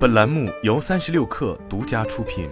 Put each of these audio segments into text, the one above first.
本栏目由三十六氪独家出品。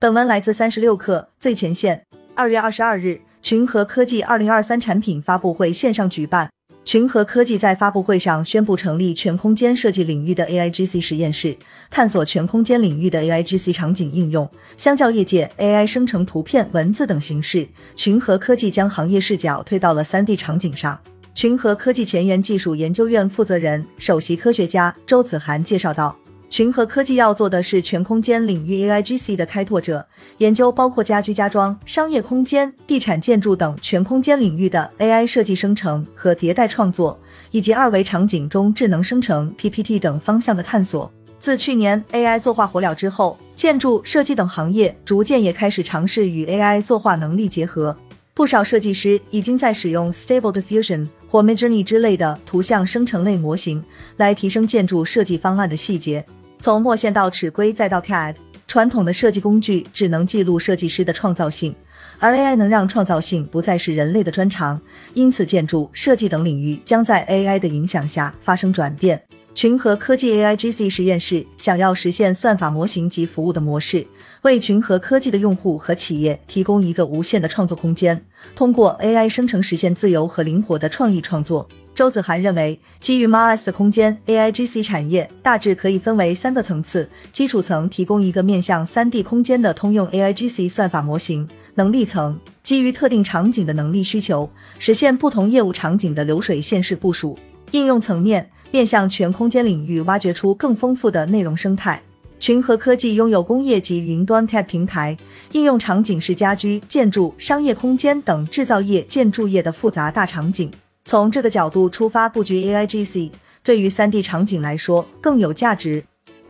本文来自三十六氪最前线。二月二十二日，群和科技二零二三产品发布会线上举办。群和科技在发布会上宣布成立全空间设计领域的 AIGC 实验室，探索全空间领域的 AIGC 场景应用。相较业界 AI 生成图片、文字等形式，群和科技将行业视角推到了 3D 场景上。群和科技前沿技术研究院负责人、首席科学家周子涵介绍道。群和科技要做的是全空间领域 AIGC 的开拓者，研究包括家居家装、商业空间、地产建筑等全空间领域的 AI 设计生成和迭代创作，以及二维场景中智能生成 PPT 等方向的探索。自去年 AI 作画火了之后，建筑设计等行业逐渐也开始尝试与 AI 作画能力结合，不少设计师已经在使用 Stable Diffusion Midjourney 之类的图像生成类模型来提升建筑设计方案的细节。从墨线到尺规再到 CAD，传统的设计工具只能记录设计师的创造性，而 AI 能让创造性不再是人类的专长。因此，建筑设计等领域将在 AI 的影响下发生转变。群和科技 AIGC 实验室想要实现算法模型及服务的模式，为群和科技的用户和企业提供一个无限的创作空间，通过 AI 生成实现自由和灵活的创意创作。周子涵认为，基于 Mars 的空间 AIGC 产业大致可以分为三个层次：基础层提供一个面向 3D 空间的通用 AIGC 算法模型；能力层基于特定场景的能力需求，实现不同业务场景的流水线式部署；应用层面面向全空间领域，挖掘出更丰富的内容生态。群和科技拥有工业级云端 CAD 平台，应用场景是家居、建筑、商业空间等制造业、建筑业的复杂大场景。从这个角度出发布局 AIGC，对于 3D 场景来说更有价值。